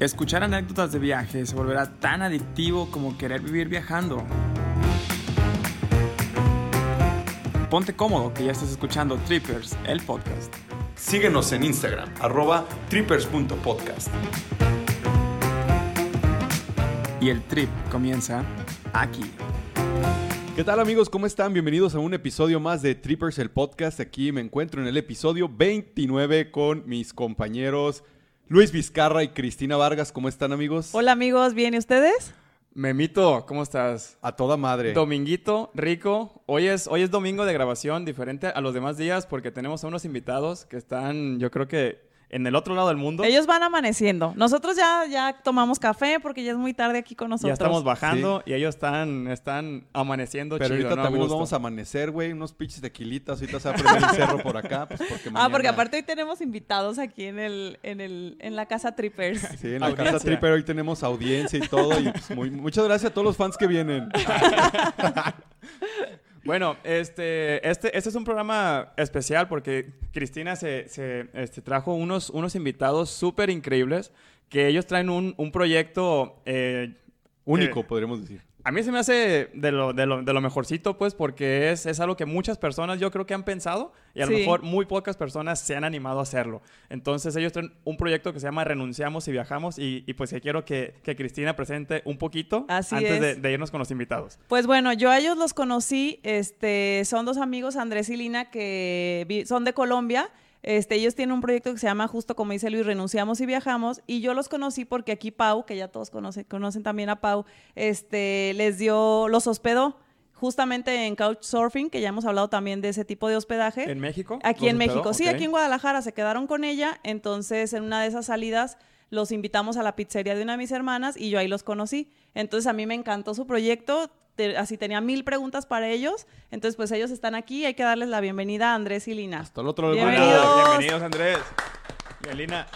Escuchar anécdotas de viaje se volverá tan adictivo como querer vivir viajando. Ponte cómodo que ya estás escuchando Trippers, el podcast. Síguenos en Instagram, arroba trippers.podcast. Y el trip comienza aquí. ¿Qué tal amigos? ¿Cómo están? Bienvenidos a un episodio más de Trippers, el podcast. Aquí me encuentro en el episodio 29 con mis compañeros Luis Vizcarra y Cristina Vargas. ¿Cómo están amigos? Hola amigos, ¿bien y ustedes? Memito, ¿cómo estás? A toda madre. Dominguito, rico. Hoy es, hoy es domingo de grabación, diferente a los demás días porque tenemos a unos invitados que están, yo creo que en el otro lado del mundo. Ellos van amaneciendo. Nosotros ya, ya tomamos café porque ya es muy tarde aquí con nosotros. Ya estamos bajando y ellos están, están amaneciendo Pero ahorita también nos vamos a amanecer, güey. Unos pinches tequilitas. Ahorita se va a prender el cerro por acá. Pues porque Ah, porque aparte hoy tenemos invitados aquí en el, en el, en la casa Trippers. Sí, en la casa Tripper hoy tenemos audiencia y todo. Y pues muy, muchas gracias a todos los fans que vienen. Bueno, este, este, este es un programa especial porque Cristina se, se este, trajo unos, unos invitados súper increíbles que ellos traen un, un proyecto... Eh, Único, podríamos decir a mí se me hace de lo, de lo, de lo mejorcito, pues, porque es, es, algo que muchas personas yo creo que han pensado y a lo mejor muy pocas personas se han animado a hacerlo. Entonces ellos tienen un proyecto que se llama Renunciamos y Viajamos y, y pues quiero que, que, Cristina presente un poquito antes de, de, irnos con los invitados. Pues bueno, yo a ellos los conocí, este, son dos amigos, Andrés y Lina, que son de Colombia. Este, ellos tienen un proyecto que se llama, justo como dice Luis, Renunciamos y Viajamos. Y yo los conocí porque aquí Pau, que ya todos conocen, conocen también a Pau, este, les dio, los hospedó justamente en Couchsurfing, que ya hemos hablado también de ese tipo de hospedaje. ¿En México? Aquí en México, sí, okay. aquí en Guadalajara se quedaron con ella. Entonces, en una de esas salidas los invitamos a la pizzería de una de mis hermanas y yo ahí los conocí. Entonces, a mí me encantó su proyecto así tenía mil preguntas para ellos. Entonces, pues ellos están aquí y hay que darles la bienvenida a Andrés y Lina. Hasta el otro lado. Bienvenidos. Bienvenidos, Andrés. Y Lina.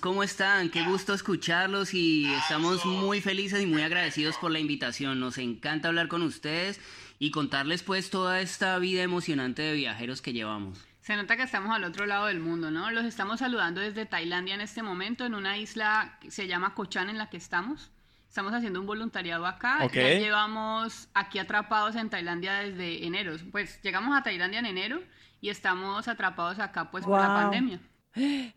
¿Cómo están? Qué gusto escucharlos y estamos muy felices y muy agradecidos por la invitación. Nos encanta hablar con ustedes y contarles pues toda esta vida emocionante de viajeros que llevamos. Se nota que estamos al otro lado del mundo, ¿no? Los estamos saludando desde Tailandia en este momento, en una isla que se llama Cochan en la que estamos. Estamos haciendo un voluntariado acá. Okay. Ya llevamos aquí atrapados en Tailandia desde enero. Pues llegamos a Tailandia en enero y estamos atrapados acá pues wow. por la pandemia.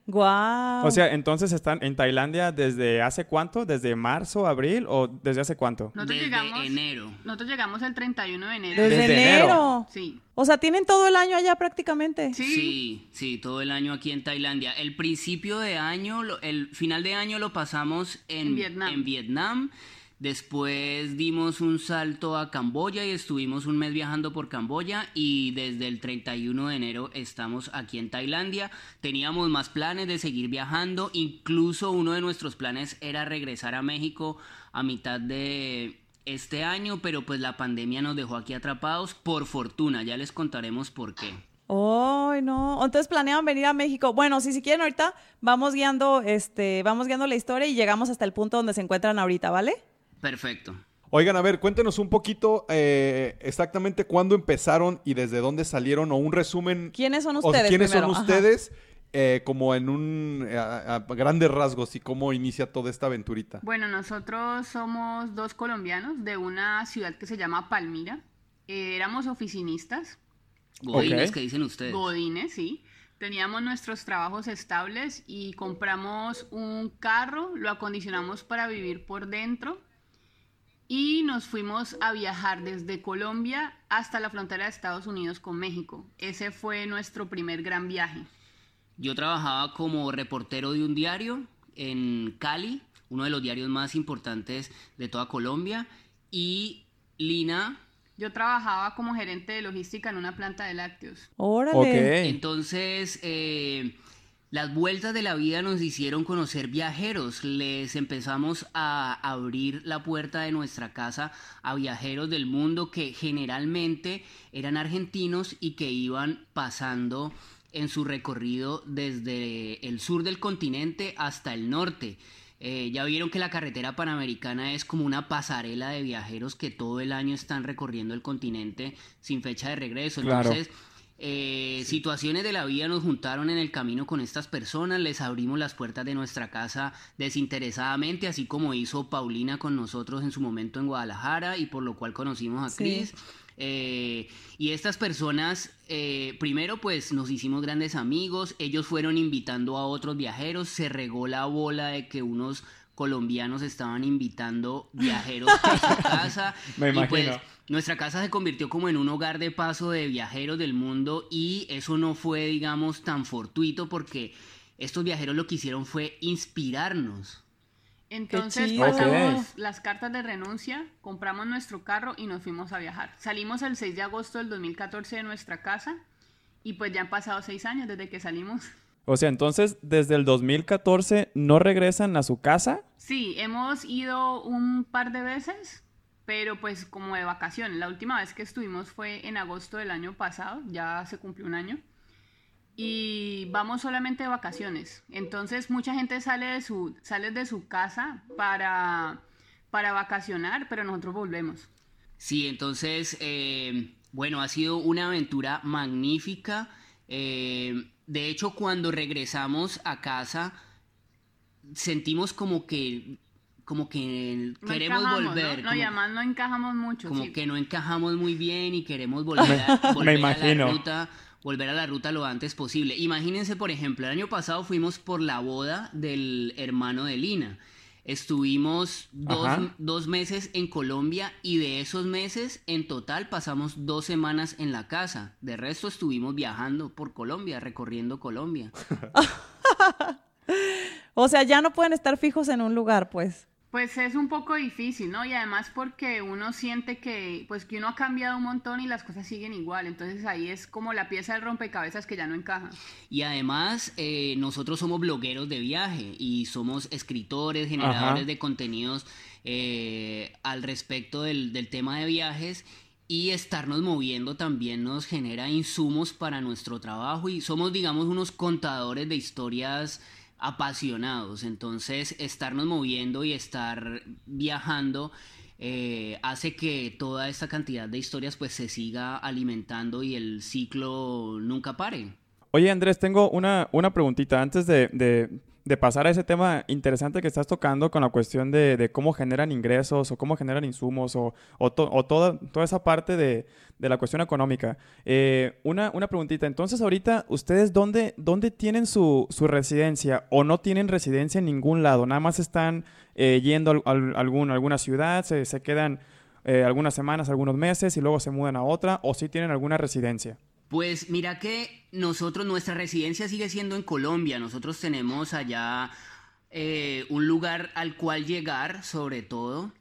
Wow. O sea, entonces están en Tailandia desde hace cuánto? ¿Desde marzo, abril o desde hace cuánto? Nosotros desde llegamos, enero. Nosotros llegamos el 31 de enero. ¿Desde, ¿Desde enero? enero? Sí. O sea, tienen todo el año allá prácticamente. Sí. sí, sí, todo el año aquí en Tailandia. El principio de año, el final de año lo pasamos en, en Vietnam. En Vietnam. Después dimos un salto a Camboya y estuvimos un mes viajando por Camboya y desde el 31 de enero estamos aquí en Tailandia. Teníamos más planes de seguir viajando, incluso uno de nuestros planes era regresar a México a mitad de este año, pero pues la pandemia nos dejó aquí atrapados, por fortuna, ya les contaremos por qué. ¡Ay, no! Entonces planeaban venir a México. Bueno, si, si quieren ahorita, vamos guiando, este, vamos guiando la historia y llegamos hasta el punto donde se encuentran ahorita, ¿vale? Perfecto. Oigan, a ver, cuéntenos un poquito eh, exactamente cuándo empezaron y desde dónde salieron o un resumen. ¿Quiénes son ustedes? O ¿Quiénes primero? son ustedes? Eh, como en un a, a grandes rasgos y cómo inicia toda esta aventurita. Bueno, nosotros somos dos colombianos de una ciudad que se llama Palmira. Eh, éramos oficinistas. Godines, okay. ¿qué dicen ustedes? Godines, sí. Teníamos nuestros trabajos estables y compramos un carro, lo acondicionamos para vivir por dentro y nos fuimos a viajar desde Colombia hasta la frontera de Estados Unidos con México. Ese fue nuestro primer gran viaje. Yo trabajaba como reportero de un diario en Cali, uno de los diarios más importantes de toda Colombia, y Lina... Yo trabajaba como gerente de logística en una planta de lácteos. ¡Órale! Okay. Entonces... Eh, las vueltas de la vida nos hicieron conocer viajeros, les empezamos a abrir la puerta de nuestra casa a viajeros del mundo que generalmente eran argentinos y que iban pasando en su recorrido desde el sur del continente hasta el norte. Eh, ya vieron que la carretera panamericana es como una pasarela de viajeros que todo el año están recorriendo el continente sin fecha de regreso. Claro. Entonces, Eh, situaciones de la vida nos juntaron en el camino con estas personas, les abrimos las puertas de nuestra casa desinteresadamente, así como hizo Paulina con nosotros en su momento en Guadalajara y por lo cual conocimos a Cris. Eh, y estas personas, eh, primero pues nos hicimos grandes amigos, ellos fueron invitando a otros viajeros, se regó la bola de que unos colombianos estaban invitando viajeros a su casa. Me y pues imagino. Nuestra casa se convirtió como en un hogar de paso de viajeros del mundo y eso no fue, digamos, tan fortuito porque estos viajeros lo que hicieron fue inspirarnos. Entonces pasamos las cartas de renuncia, compramos nuestro carro y nos fuimos a viajar. Salimos el 6 de agosto del 2014 de nuestra casa y pues ya han pasado seis años desde que salimos. O sea, entonces, desde el 2014 no regresan a su casa. Sí, hemos ido un par de veces, pero pues como de vacaciones. La última vez que estuvimos fue en agosto del año pasado, ya se cumplió un año. Y vamos solamente de vacaciones. Entonces mucha gente sale de su, sale de su casa para, para vacacionar, pero nosotros volvemos. Sí, entonces, eh, bueno, ha sido una aventura magnífica. Eh, de hecho, cuando regresamos a casa, sentimos como que, como que No queremos volver. ¿no? No, como- y además no encajamos mucho. como sí. que no encajamos muy bien y queremos volver a, volver a imagino. la ruta volver a la ruta lo antes posible. Imagínense, por ejemplo, el año pasado fuimos por la boda del hermano de Lina. Estuvimos dos, dos meses en Colombia y de esos meses en total pasamos dos semanas en la casa. De resto estuvimos viajando por Colombia, recorriendo Colombia. O sea, ya no pueden estar fijos en un lugar, pues. Pues es un poco difícil, ¿no? Y además porque uno siente que, pues que uno ha cambiado un montón y las cosas siguen igual. Entonces ahí es como la pieza del rompecabezas que ya no encaja. Y además, eh, nosotros somos blogueros de viaje y somos escritores, generadores Ajá. de contenidos eh, al respecto del, del tema de viajes. Y estarnos moviendo también nos genera insumos para nuestro trabajo y somos, digamos, unos contadores de historias apasionados. Entonces, estarnos moviendo y estar viajando eh, hace que toda esta cantidad de historias pues se siga alimentando y el ciclo nunca pare. Oye, Andrés, tengo una, una preguntita antes de, de- de pasar a ese tema interesante que estás tocando con la cuestión de, cómo generan ingresos o cómo generan insumos o, o, to- o toda, toda esa parte de, la cuestión económica. Eh, una, una preguntita. Entonces, ahorita, ¿ustedes dónde, dónde tienen su, su residencia o no tienen residencia en ningún lado? Nada más están eh, yendo a alguna ciudad, se, quedan eh, algunas semanas, algunos meses y luego se mudan a otra o sí tienen alguna residencia. Pues mira que nosotros, nuestra residencia sigue siendo en Colombia. Nosotros tenemos allá eh, un lugar al cual llegar, sobre todo,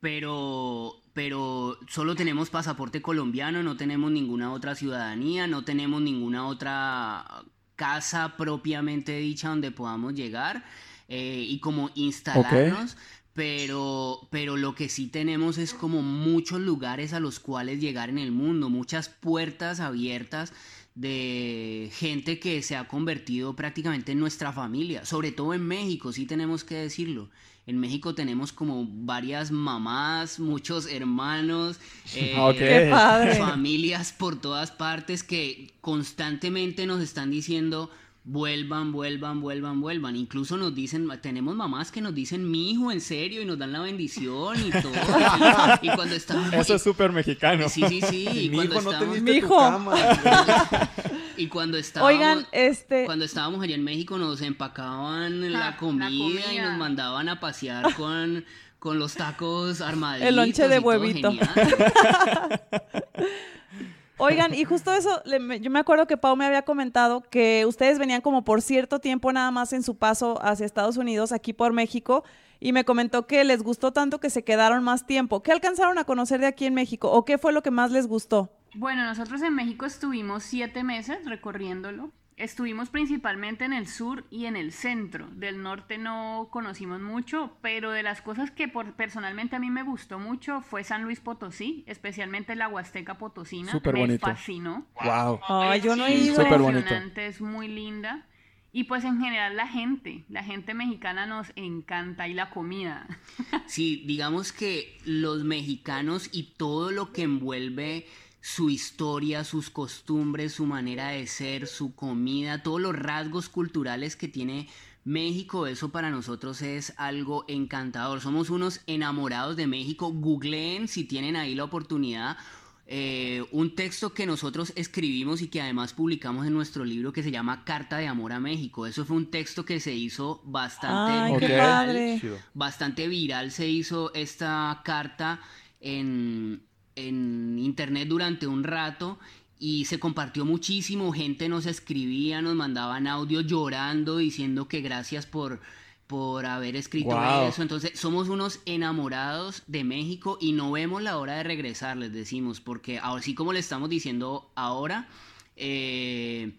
pero, pero solo tenemos pasaporte colombiano, no tenemos ninguna otra ciudadanía, no tenemos ninguna otra casa propiamente dicha donde podamos llegar eh, y como instalarnos. Pero, pero lo que sí tenemos es como muchos lugares a los cuales llegar en el mundo, muchas puertas abiertas de gente que se ha convertido prácticamente en nuestra familia, sobre todo en México, sí tenemos que decirlo. En México tenemos como varias mamás, muchos hermanos, eh, familias por todas partes que constantemente nos están diciendo vuelvan, vuelvan, vuelvan, vuelvan. Incluso nos dicen, tenemos mamás que nos dicen mi hijo en serio y nos dan la bendición y todo. Y, y cuando estábamos Eso es súper mexicano. Sí, sí, sí. Y Mi cuando hijo, no estábamos, teniste tu Mijo. cama. y cuando estábamos, Oigan, este... cuando estábamos allá en México nos empacaban la, la comida y nos mandaban a pasear con, con los tacos armaditos. El lonche de y todo huevito. Oigan, y justo eso, le- yo me acuerdo que Pau me había comentado que ustedes venían como por cierto tiempo nada más en su paso hacia Estados Unidos, aquí por México, y me comentó que les gustó tanto que se quedaron más tiempo. ¿Qué alcanzaron a conocer de aquí en México o qué fue lo que más les gustó? Bueno, nosotros en México estuvimos siete meses recorriéndolo. Estuvimos principalmente en el sur y en el centro. Del norte no conocimos mucho, pero de las cosas que por, personalmente a mí me gustó mucho fue San Luis Potosí, especialmente la Huasteca Potosina. Súper me bonito. fascinó. Wow. Ay, yo no he Es ido. Súper bonito. impresionante, es muy linda. Y pues en general la gente, la gente mexicana nos encanta y la comida. Sí, digamos que los mexicanos y todo lo que envuelve su historia, sus costumbres, su manera de ser, su comida, todos los rasgos culturales que tiene México, eso para nosotros es algo encantador. Somos unos enamorados de México. Googleen si tienen ahí la oportunidad. Eh, un texto que nosotros escribimos y que además publicamos en nuestro libro que se llama Carta de Amor a México. Eso fue un texto que se hizo bastante viral. Bastante viral se hizo esta carta en, en internet durante un rato y se compartió muchísimo, gente nos escribía, nos mandaban audio llorando diciendo que gracias por, por haber escrito eso. Entonces, somos unos enamorados de México y no vemos la hora de regresar, les decimos, porque así como le estamos diciendo ahora, eh,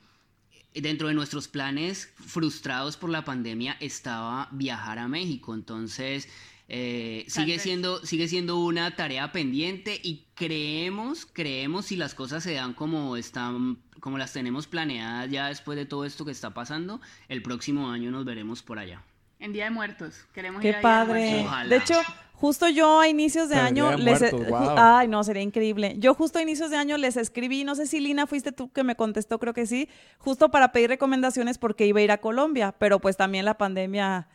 dentro de nuestros planes frustrados por la pandemia estaba viajar a México. Entonces, eh, sigue, siendo, sigue siendo una tarea pendiente y creemos, creemos si las cosas se dan como están, como las tenemos planeadas ya después de todo esto que está pasando, el próximo año nos veremos por allá. En Día de Muertos, queremos Qué padre. De, hecho, justo yo a inicios de año les e- ay no sería increíble. Yo justo a inicios de año les escribí no sé si Lina fuiste tú que me contestó creo que sí justo para pedir recomendaciones porque iba a ir a Colombia pero pues también la pandemia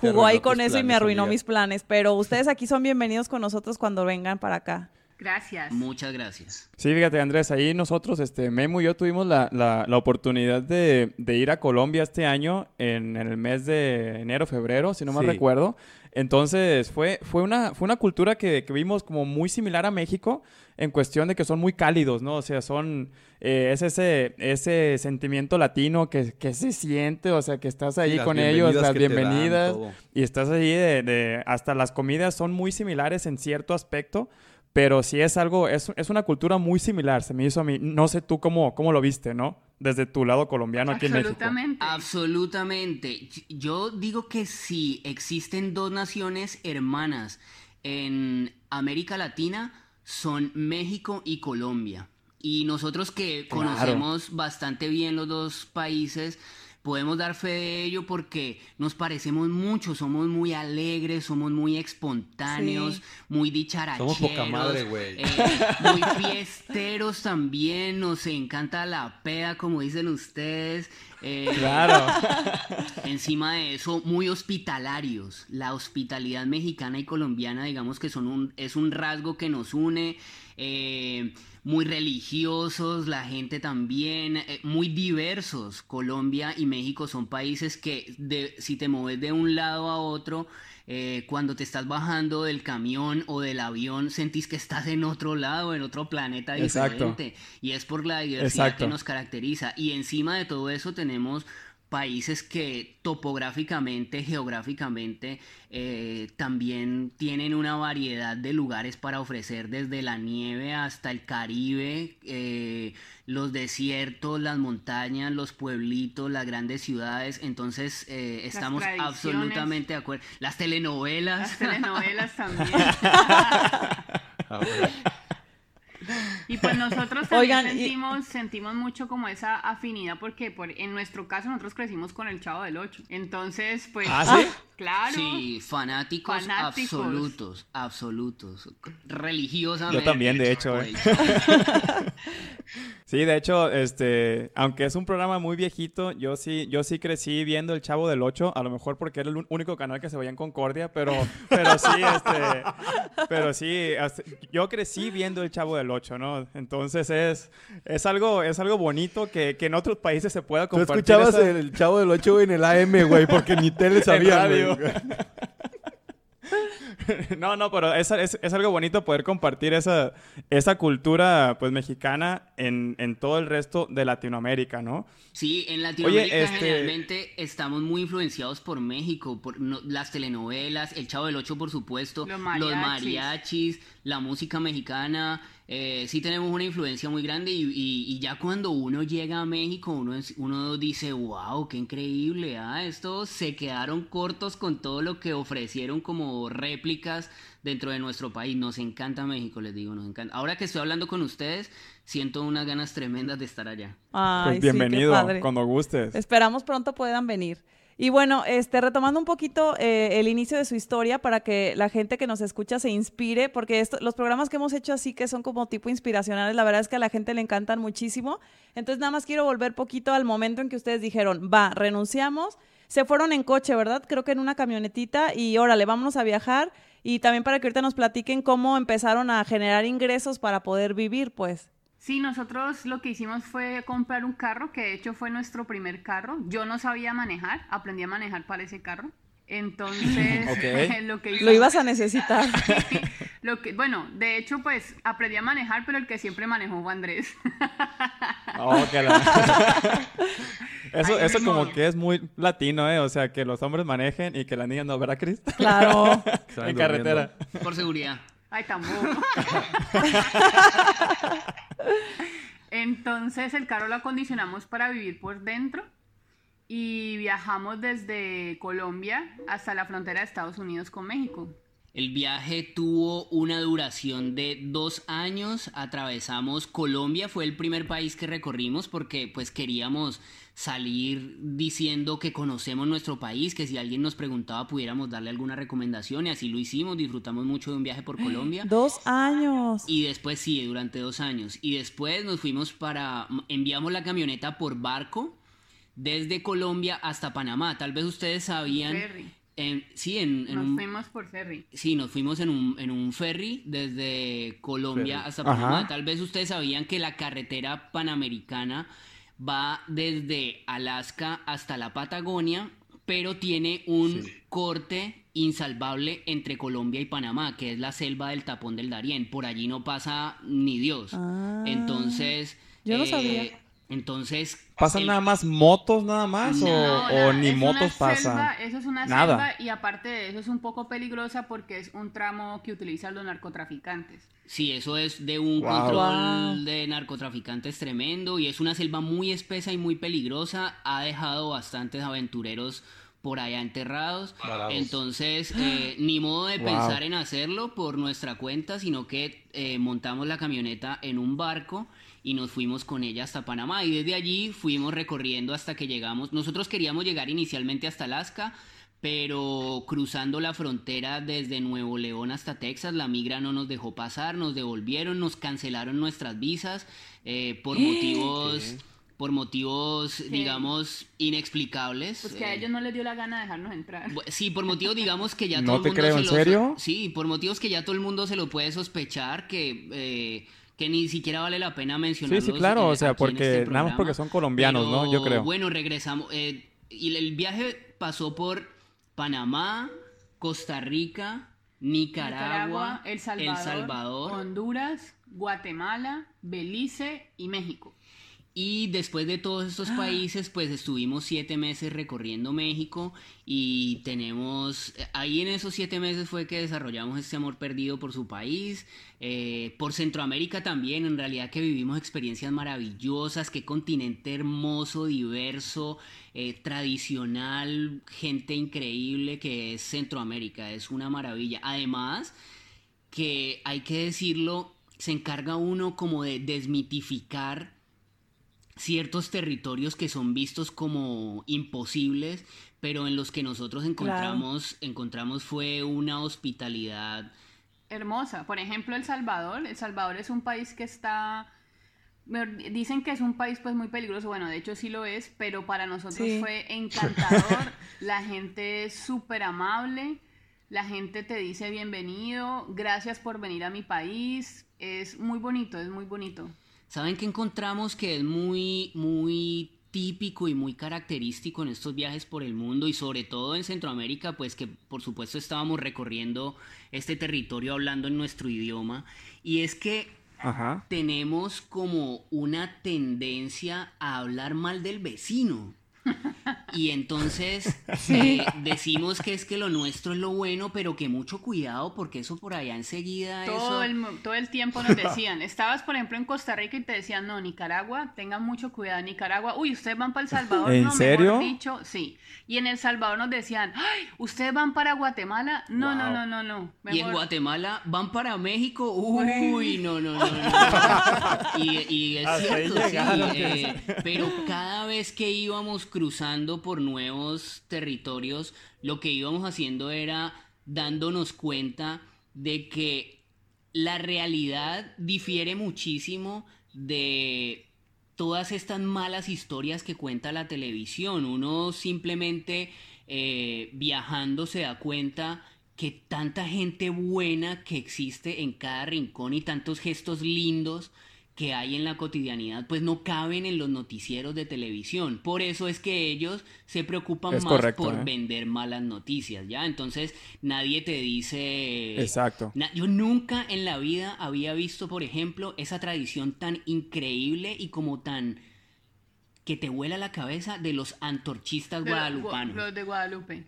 jugó ahí con eso y me arruinó mis planes. Pero ustedes aquí son bienvenidos con nosotros cuando vengan para acá. Gracias. Muchas gracias. Sí, fíjate Andrés, ahí nosotros, este, Memo y yo tuvimos la, la, la oportunidad de, de, ir a Colombia este año en, en, el mes de enero, febrero, si no mal recuerdo. Entonces fue, fue, una, fue una cultura que, que, vimos como muy similar a México en cuestión de que son muy cálidos, ¿no? O sea, son, eh, es ese, ese sentimiento latino que, que, se siente, o sea, que estás ahí con ellos, las bienvenidas, y estás ahí de, de, hasta las comidas son muy similares en cierto aspecto, pero sí es algo, es, es, una cultura muy similar, se me hizo a mí. No sé tú cómo, cómo lo viste, ¿no? Desde tu lado colombiano aquí en México. Absolutamente. Absolutamente. Yo digo que sí, existen dos naciones hermanas en América Latina, son México y Colombia. Y nosotros que conocemos bastante bien los dos países, podemos dar fe de ello porque nos parecemos mucho, somos muy alegres, somos muy espontáneos, muy dicharacheros. Somos poca madre, güey. Eh, muy fiesteros también, nos encanta la peda, como dicen ustedes. Eh, claro. Encima de eso, muy hospitalarios. La hospitalidad mexicana y colombiana, digamos que son un, es un rasgo que nos une. Eh, muy religiosos, la gente también, eh, muy diversos. Colombia y México son países que de, si te mueves de un lado a otro, eh, cuando te estás bajando del camión o del avión, sentís que estás en otro lado, en otro planeta diferente. Y es por la diversidad que nos caracteriza. Y encima de todo eso tenemos países que topográficamente, geográficamente, eh, también tienen una variedad de lugares para ofrecer, desde la nieve hasta el Caribe, eh, los desiertos, las montañas, los pueblitos, las grandes ciudades. Entonces, eh, estamos absolutamente de acuerdo. Las telenovelas. Las telenovelas también. Y pues nosotros también sentimos, sentimos mucho como esa afinidad porque por, en nuestro caso nosotros crecimos con el Chavo del Ocho. Entonces, pues... ¿Ah, sí? Claro. Sí, fanáticos, absolutos, absolutos. Religiosamente. Yo también, de hecho. Eh. sí, de hecho, este, aunque es un programa muy viejito, yo sí, yo sí crecí viendo El Chavo del Ocho, a lo mejor porque era el único canal que se veía en Concordia, pero, pero sí, este, pero sí, yo crecí viendo El Chavo del Ocho, ¿no? Entonces es, es algo, es algo bonito que, que en otros países se pueda compartir. Tú escuchabas El Chavo del Ocho en el AM, güey, porque ni tele sabía, no, no, pero es, es, algo bonito poder compartir esa, esa cultura pues mexicana en, en, todo el resto de Latinoamérica, ¿no? Sí, en Latinoamérica este generalmente estamos muy influenciados por México, por las telenovelas, El Chavo del Ocho, por supuesto, los mariachis la música mexicana, eh, sí tenemos una influencia muy grande y, ya cuando uno llega a México uno, uno dice, wow, qué increíble, ah, estos se quedaron cortos con todo lo que ofrecieron como réplicas dentro de nuestro país. Nos encanta México, les digo, nos encanta. Ahora que estoy hablando con ustedes, siento unas ganas tremendas de estar allá. pues bienvenido, cuando gustes. Esperamos pronto puedan venir. Y bueno, este, retomando un poquito eh, el inicio de su historia para que la gente que nos escucha se inspire, porque los programas que hemos hecho así que son como tipo inspiracionales, la verdad es que a la gente le encantan muchísimo. Entonces nada más quiero volver poquito al momento en que ustedes dijeron, va, renunciamos, se fueron en coche, ¿verdad? Creo que en una camionetita y órale, vámonos a viajar. Y también para que ahorita nos platiquen cómo empezaron a generar ingresos para poder vivir, pues. Sí, nosotros lo que hicimos fue comprar un carro, que de hecho fue nuestro primer carro. Yo no sabía manejar, aprendí a manejar para ese carro. Entonces, lo que Lo ibas a necesitar. lo que, bueno, de hecho, pues aprendí a manejar, pero el que siempre manejó fue Andrés. Oh, eso eso como que es muy latino, ¿eh? O sea, que los hombres manejen y que las niñas no, ¿verdad, Cris? Claro. en carretera. Por seguridad. Ay, tampoco. Entonces el carro lo acondicionamos para vivir por dentro y viajamos desde Colombia hasta la frontera de Estados Unidos con México. El viaje tuvo una duración de dos años. Atravesamos Colombia, fue el primer país que recorrimos porque pues queríamos salir diciendo que conocemos nuestro país, que si alguien nos preguntaba pudiéramos darle alguna recomendación y así lo hicimos, disfrutamos mucho de un viaje por Colombia. Dos años. Y después sí, durante dos años. Y después nos fuimos para, enviamos la camioneta por barco desde Colombia hasta Panamá. Tal vez ustedes sabían sí, en, nos fuimos por ferry. Sí, nos fuimos en un, en un ferry desde Colombia hasta Panamá. Tal vez ustedes sabían que la carretera panamericana va desde Alaska hasta la Patagonia, pero tiene un corte insalvable entre Colombia y Panamá, que es la selva del tapón del Darién. Por allí no pasa ni Dios. Ah. Entonces... Yo no sabía. Entonces. ¿Pasan nada más motos nada más? o, ni motos pasan? eso es una selva y aparte de eso es un poco peligrosa porque es un tramo que utilizan los narcotraficantes. Sí, eso es de un control de narcotraficantes tremendo y es una selva muy espesa y muy peligrosa. Ha dejado bastantes aventureros por allá enterrados. Entonces, eh, ni modo de pensar en hacerlo por nuestra cuenta, sino que eh, montamos la camioneta en un barco y nos fuimos con ella hasta Panamá y desde allí fuimos recorriendo hasta que llegamos. Nosotros queríamos llegar inicialmente hasta Alaska, pero cruzando la frontera desde Nuevo León hasta Texas, la migra no nos dejó pasar, nos devolvieron, nos cancelaron nuestras visas eh, por motivos... por motivos, digamos, inexplicables. Pues que a ellos no les dio la gana de dejarnos entrar. Sí, por motivos, digamos, que ya todo el mundo te creo, ¿en serio? Sí, por motivos que ya todo el mundo se lo puede sospechar, que eh, que ni siquiera vale la pena mencionar. Sí, sí, claro, o sea, porque este nada más porque son colombianos, ¿no? Yo creo. Bueno, regresamos. Eh, y el viaje pasó por Panamá, Costa Rica, Nicaragua, el, Salvador, Honduras, Guatemala, Belice y México. Y después de todos estos ah. países, pues estuvimos siete meses recorriendo México y tenemos, ahí en esos siete meses fue que desarrollamos este amor perdido por su país, eh, por Centroamérica también, en realidad que vivimos experiencias maravillosas, qué continente hermoso, diverso, eh, tradicional, gente increíble que es Centroamérica, es una maravilla. Además, que hay que decirlo, se encarga uno como de desmitificar ciertos territorios que son vistos como imposibles, pero en los que nosotros encontramos, encontramos fue una hospitalidad hermosa. Por ejemplo, El Salvador. El Salvador es un país que está dicen que es un país pues muy peligroso, bueno, de hecho sí lo es, pero para nosotros fue encantador, la gente es súper amable, la gente te dice bienvenido, gracias por venir a mi país, es muy bonito, es muy bonito. ¿Saben qué encontramos que es muy, muy típico y muy característico en estos viajes por el mundo y sobre todo en Centroamérica, pues que por supuesto estábamos recorriendo este territorio hablando en nuestro idioma, y es que tenemos como una tendencia a hablar mal del vecino. Y entonces eh, decimos que es que lo nuestro es lo bueno, pero que mucho cuidado porque eso por allá enseguida... Todo, el, todo el tiempo nos decían, estabas por ejemplo en Costa Rica y te decían, no, Nicaragua, tengan mucho cuidado, Nicaragua, uy, ustedes van para El Salvador, ¿En no, serio? dicho, sí. Y en El Salvador nos decían, ay, ustedes van para Guatemala, no, no, no, no, no. Y en Guatemala van para México, uy, no, no, no, no. y, es cierto, sí, eh, pero cada vez que íbamos cruzando por nuevos territorios, lo que íbamos haciendo era dándonos cuenta de que la realidad difiere muchísimo de todas estas malas historias que cuenta la televisión. Uno simplemente eh, viajando se da cuenta que tanta gente buena que existe en cada rincón y tantos gestos lindos que hay en la cotidianidad pues no caben en los noticieros de televisión. Por eso es que ellos se preocupan más por ¿eh? vender malas noticias, ¿ya? Entonces nadie te dice... Exacto. yo nunca en la vida había visto, por ejemplo, esa tradición tan increíble y como tan que te vuela la cabeza de los antorchistas guadalupanos. Los de Guadalupe.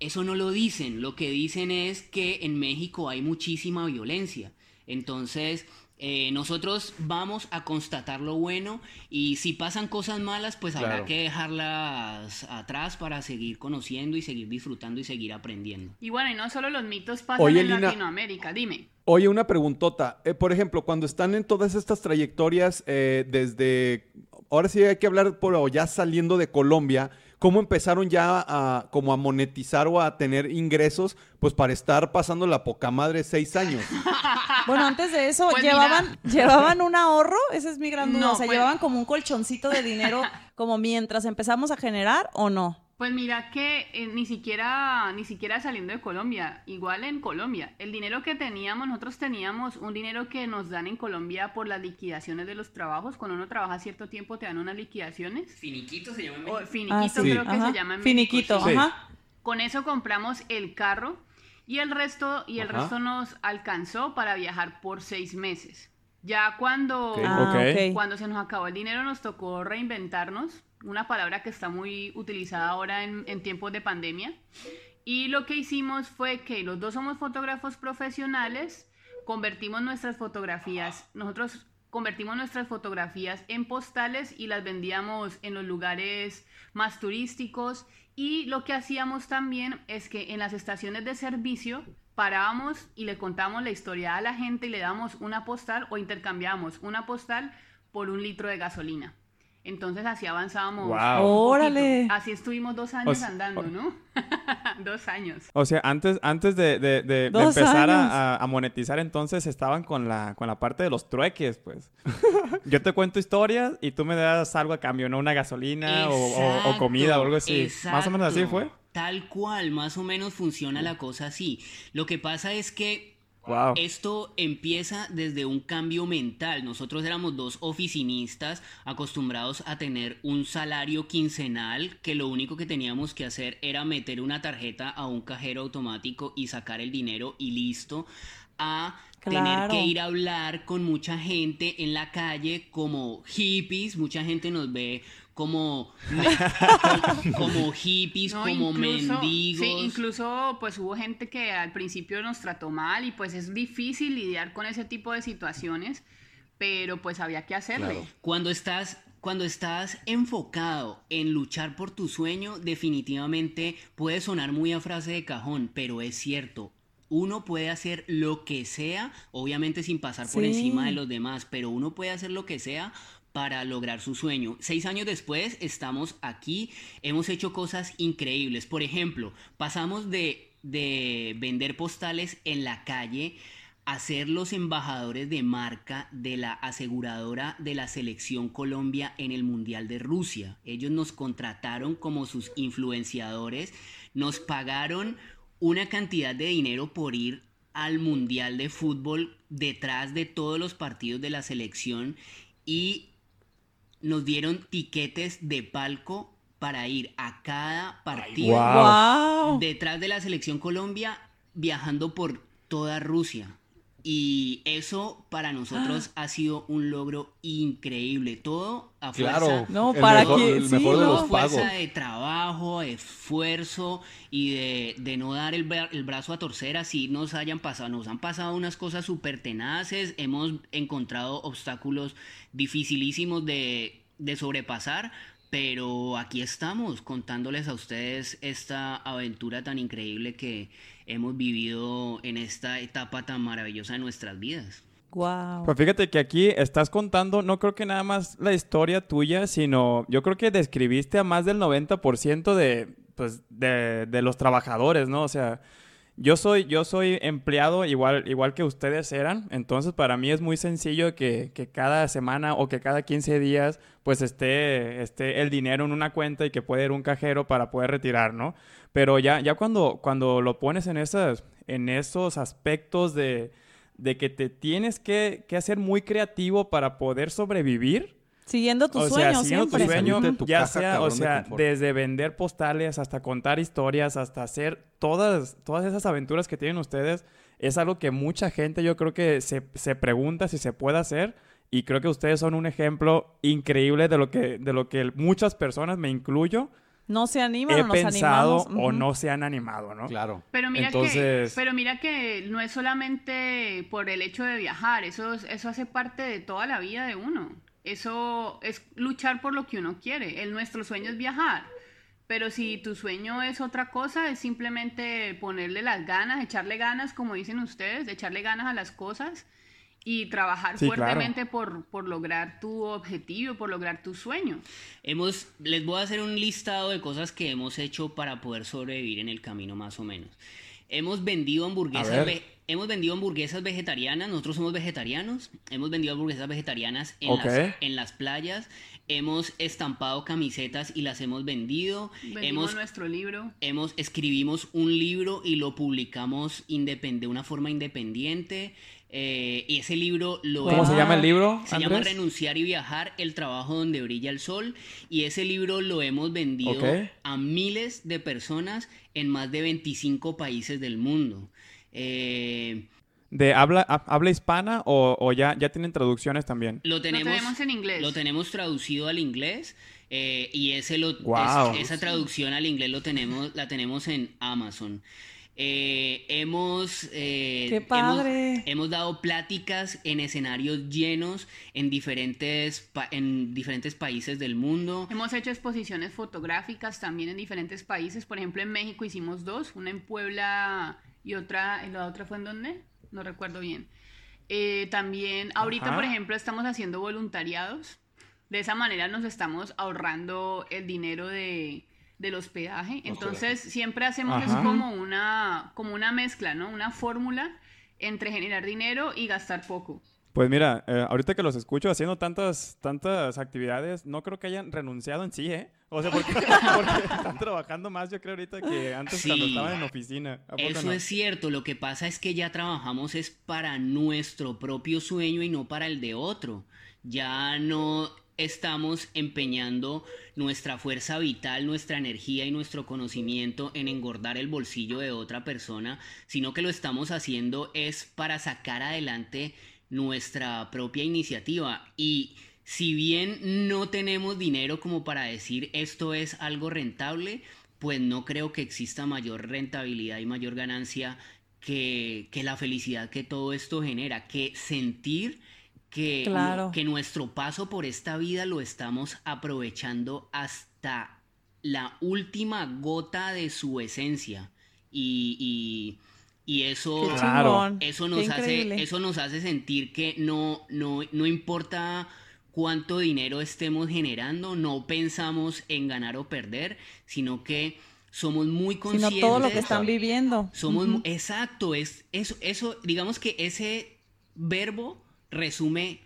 Eso no lo dicen, lo que dicen es que en México hay muchísima violencia. Entonces, eh, nosotros vamos a constatar lo bueno y si pasan cosas malas, pues habrá que dejarlas atrás para seguir conociendo y seguir disfrutando y seguir aprendiendo. Y bueno, y no solo los mitos pasan en Latinoamérica, dime. Oye, una preguntota. Eh, por ejemplo, cuando están en todas estas trayectorias eh, desde... Ahora sí hay que hablar por ya saliendo de Colombia cómo empezaron ya a, como a monetizar o a tener ingresos, pues para estar pasando la poca madre seis años. Bueno, antes de eso, pues ¿llevaban, ¿llevaban un ahorro? Esa es mi gran duda. o sea, pues ¿llevaban como un colchoncito de dinero como mientras empezamos a generar o no? Pues mira que eh, ni siquiera ni siquiera saliendo de Colombia, igual en Colombia, el dinero que teníamos, nosotros teníamos un dinero que nos dan en Colombia por las liquidaciones de los trabajos, cuando uno trabaja cierto tiempo te dan unas liquidaciones. Finiquito se llama en México. finiquito ah, creo que se llama en Finiquito, ajá. Con eso compramos el carro y el resto y el resto nos alcanzó para viajar por seis meses. Ya cuando, ah, cuando se nos acabó el dinero nos tocó reinventarnos una palabra que está muy utilizada ahora en, tiempos de pandemia. Y lo que hicimos fue que los dos somos fotógrafos profesionales, convertimos nuestras fotografías, nosotros convertimos nuestras fotografías en postales y las vendíamos en los lugares más turísticos y lo que hacíamos también es que en las estaciones de servicio parábamos y le contábamos la historia a la gente y le damos una postal o intercambiamos una postal por un litro de gasolina. Entonces así avanzábamos. Wow. ¡Órale! Así estuvimos dos años andando, ¿no? dos años. O sea, antes, antes de, de, empezar a, monetizar, entonces estaban con la, con la parte de los trueques, pues. Yo te cuento historias y tú me das algo a cambio, ¿no? Una gasolina o, comida o algo así. Más o menos así fue. Tal cual, más o menos funciona la cosa así. Lo que pasa es que esto empieza desde un cambio mental. Nosotros éramos dos oficinistas acostumbrados a tener un salario quincenal que lo único que teníamos que hacer era meter una tarjeta a un cajero automático y sacar el dinero y listo. A tener que ir a hablar con mucha gente en la calle como hippies, mucha gente nos ve como, como hippies, como mendigos. Sí, incluso pues hubo gente que al principio nos trató mal y pues es difícil lidiar con ese tipo de situaciones, pero pues había que hacerlo. Cuando estás cuando estás enfocado en luchar por tu sueño, definitivamente puede sonar muy a frase de cajón, pero es cierto. Uno puede hacer lo que sea, obviamente sin pasar por encima de los demás, pero uno puede hacer lo que sea para lograr su sueño. Seis años después estamos aquí, hemos hecho cosas increíbles. Por ejemplo, pasamos de, de vender postales en la calle a ser los embajadores de marca de la aseguradora de la selección Colombia en el Mundial de Rusia. Ellos nos contrataron como sus influenciadores, nos pagaron una cantidad de dinero por ir al Mundial de Fútbol detrás de todos los partidos de la selección y nos dieron tiquetes de palco para ir a cada partido detrás de la selección Colombia viajando por toda Rusia. Y eso para nosotros ha sido un logro increíble. Todo a fuerza, claro, no, para que, fuerza de trabajo, esfuerzo y de, no dar el, el, brazo a torcer así nos hayan pasado. Nos han pasado unas cosas súper tenaces. Hemos encontrado obstáculos dificilísimos de, de sobrepasar. Pero aquí estamos contándoles a ustedes esta aventura tan increíble que hemos vivido en esta etapa tan maravillosa de nuestras vidas. Wow. Pues fíjate que aquí estás contando, no creo que nada más la historia tuya, sino yo creo que describiste a más del 90% de, pues, de, de los trabajadores, ¿no? O sea, yo soy, yo soy empleado igual, igual que ustedes eran, entonces para mí es muy sencillo que, que, cada semana o que cada 15 días pues esté, esté el dinero en una cuenta y que pueda ir un cajero para poder retirar, ¿no? Pero ya, ya cuando, cuando lo pones en, esas, en esos aspectos de, de que te tienes que, que hacer muy creativo para poder sobrevivir, Siguiendo tu o sueño sea, siguiendo siempre. tu sueño, de tu ya caja, sea, o cabrón, de sea, confort. desde vender postales hasta contar historias, hasta hacer todas, todas esas aventuras que tienen ustedes, es algo que mucha gente yo creo que se, se pregunta si se puede hacer y creo que ustedes son un ejemplo increíble de lo que, de lo que muchas personas, me incluyo, No se animan he o nos pensado animamos. o no se han animado, ¿no? Claro. Pero mira, Entonces- que, pero mira que no es solamente por el hecho de viajar, eso, es- eso hace parte de toda la vida de uno. Eso es luchar por lo que uno quiere. El, nuestro sueño es viajar. Pero si tu sueño es otra cosa, es simplemente ponerle las ganas, echarle ganas, como dicen ustedes, echarle ganas a las cosas y trabajar Sí, claro. fuertemente por, por lograr tu objetivo, por lograr tu sueño. Hemos, les voy a hacer un listado de cosas que hemos hecho para poder sobrevivir en el camino más o menos. Hemos vendido hamburguesas, A ver. ve- hemos vendido hamburguesas vegetarianas, nosotros somos vegetarianos, hemos vendido hamburguesas vegetarianas en, las, en las playas, hemos estampado camisetas y las hemos vendido, Vendimos hemos nuestro libro. hemos escribimos un libro y lo publicamos independ- de una forma independiente eh, y ese libro lo ¿Cómo se llama el libro, se llama? Renunciar y Viajar, el trabajo donde brilla el sol. Y ese libro lo hemos vendido a miles de personas en más de 25 países del mundo. Eh, ¿De habla, ha- habla hispana o, o ya, ya tienen traducciones también? lo, tenemos, tenemos en inglés. Lo tenemos traducido al inglés. eh, y ese lo, Guau. es- esa traducción al inglés lo tenemos, la tenemos en Amazon. Eh, hemos, eh, ¡Qué hemos- padre! Hemos, dado pláticas en escenarios llenos en diferentes, en diferentes países del mundo. Hemos hecho exposiciones fotográficas también en diferentes países. Por ejemplo, en México hicimos dos, una en Puebla y otra, ¿y la otra fue en dónde? No recuerdo bien. Eh, también, ahorita, Ajá. por ejemplo, estamos haciendo voluntariados. De esa manera nos estamos ahorrando el dinero de, del hospedaje. Entonces, siempre hacemos es como una, como una mezcla, ¿no? Una fórmula entre generar dinero y gastar poco. Pues mira, eh, ahorita que los escucho haciendo tantas, tantas actividades, no creo que hayan renunciado en sí, ¿eh? O sea, porque, porque están trabajando más, yo creo, ahorita que antes cuando estaban en oficina. ¿A poco Eso no? es cierto, lo que pasa es que ya trabajamos es para nuestro propio sueño y no para el de otro. Ya no estamos empeñando nuestra fuerza vital, nuestra energía y nuestro conocimiento en engordar el bolsillo de otra persona, sino que lo estamos haciendo es para sacar adelante nuestra propia iniciativa y si bien no tenemos dinero como para decir esto es algo rentable, pues no creo que exista mayor rentabilidad y mayor ganancia que, que la felicidad que todo esto genera, que sentir que, Claro. que nuestro paso por esta vida lo estamos aprovechando hasta la última gota de su esencia. Y, y- y eso... Claro. Eso nos, hace, eso nos hace sentir que no, no, no importa cuánto dinero estemos generando, no pensamos en ganar o perder, sino que somos muy Sino conscientes. todo lo que están viviendo. Somos exacto, es eso, eso, digamos que ese verbo resume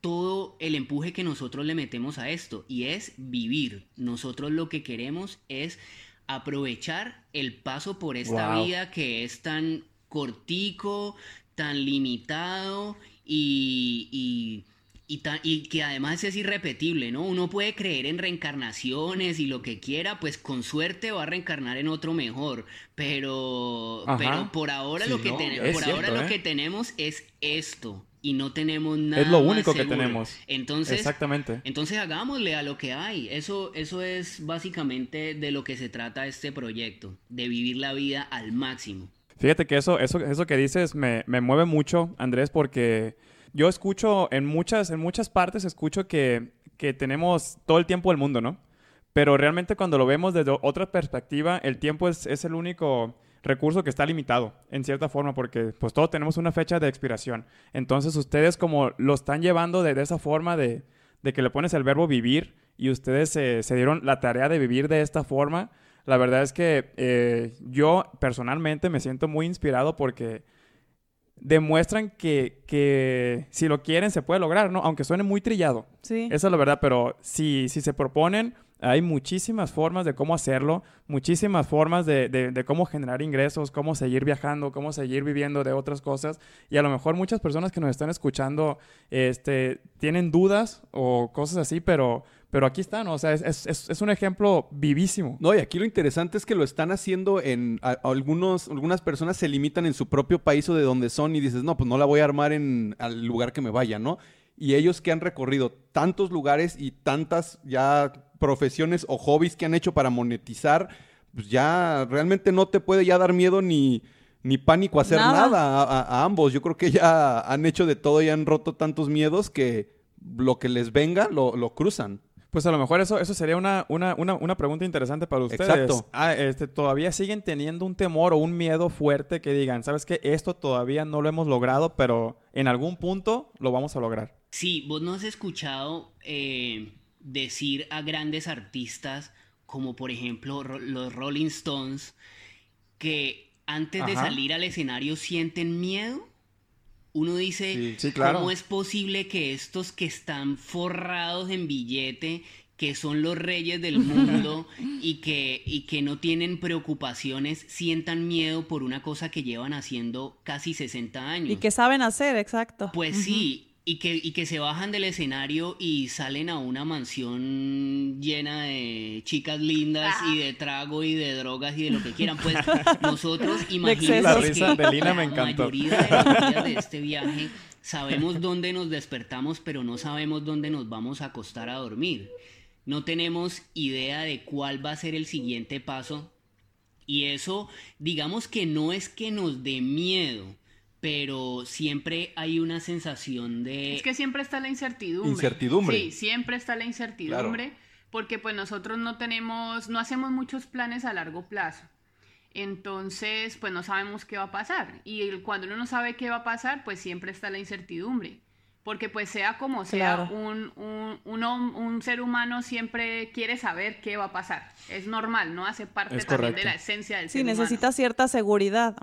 todo el empuje que nosotros le metemos a esto y es vivir. Nosotros lo que queremos es aprovechar el paso por esta Wow. vida que es tan cortico, tan limitado y, y, y tan- y que además es irrepetible, ¿no? Uno puede creer en reencarnaciones y lo que quiera, pues con suerte va a reencarnar en otro mejor, pero, Ajá. pero por ahora Sí, lo que ¿no? ten- Es por cierto, ahora lo ¿eh? que tenemos es esto y no tenemos nada Es lo más único que seguro. tenemos. Entonces, Exactamente. entonces hagámosle a lo que hay. Eso, eso es básicamente de lo que se trata este proyecto, de vivir la vida al máximo. Fíjate que eso, eso, eso que dices me, me mueve mucho, Andrés, porque yo escucho en muchas, en muchas partes, escucho que, que tenemos todo el tiempo del mundo, ¿no? Pero realmente cuando lo vemos desde otra perspectiva, el tiempo es, es el único recurso que está limitado, en cierta forma, porque pues todos tenemos una fecha de expiración. Entonces ustedes como lo están llevando de, esa forma de, que le pones el verbo vivir y ustedes se dieron la tarea de vivir de esta forma, la verdad es que eh, yo personalmente me siento muy inspirado porque demuestran que, que, si lo quieren se puede lograr, ¿no? Aunque suene muy trillado. Sí. Esa es la verdad, pero si, si se proponen, hay muchísimas formas de cómo hacerlo, muchísimas formas de, de, cómo generar ingresos, cómo seguir viajando, cómo seguir viviendo de otras cosas. Y a lo mejor muchas personas que nos están escuchando este, tienen dudas o cosas así, pero pero aquí están, o sea, es, es, un ejemplo vivísimo. No, y aquí lo interesante es que lo están haciendo en... algunos, algunas personas se limitan en su propio país o de donde son y dices, no, pues no la voy a armar en al lugar que me vaya, ¿no? Y ellos que han recorrido tantos lugares y tantas ya profesiones o hobbies que han hecho para monetizar, pues ya realmente no te puede ya dar miedo ni, ni pánico hacer nada, a, ambos. Yo creo que ya han hecho de todo y han roto tantos miedos que lo que les venga lo, lo cruzan. Pues a lo mejor eso, eso sería una, una, una, una pregunta interesante para ustedes. Exacto. Ah, este, ¿Todavía siguen teniendo un temor o un miedo fuerte que digan, sabes que esto todavía no lo hemos logrado, pero en algún punto lo vamos a lograr? Sí, vos no has escuchado eh, decir a grandes artistas, como por ejemplo los Rolling Stones, que antes de salir al escenario sienten miedo uno dice, ¿cómo es posible que estos que están forrados en billete, que son los reyes del mundo y que, y que no tienen preocupaciones, sientan miedo por una cosa que llevan haciendo casi 60 años? Y que saben hacer, exacto. Pues sí, y que, y que se bajan del escenario y salen a una mansión llena de chicas lindas y de trago y de drogas y de lo que quieran. Pues nosotros imaginamos la risa de Lina me encantó. mayoría de los días de este viaje sabemos dónde nos despertamos, pero no sabemos dónde nos vamos a acostar a dormir. No tenemos idea de cuál va a ser el siguiente paso. Y eso, digamos que no es que nos dé miedo, pero siempre hay una sensación de... Es que siempre está la incertidumbre. Incertidumbre. Sí, siempre está la incertidumbre, porque pues nosotros no tenemos, no hacemos muchos planes a largo plazo. Entonces, pues no sabemos qué va a pasar. Y cuando uno no sabe qué va a pasar, pues siempre está la incertidumbre. Porque pues sea como sea, un, un, un, ser humano siempre quiere saber qué va a pasar. Es normal, ¿no? Hace parte también de la esencia del ser humano. Sí, necesita cierta seguridad.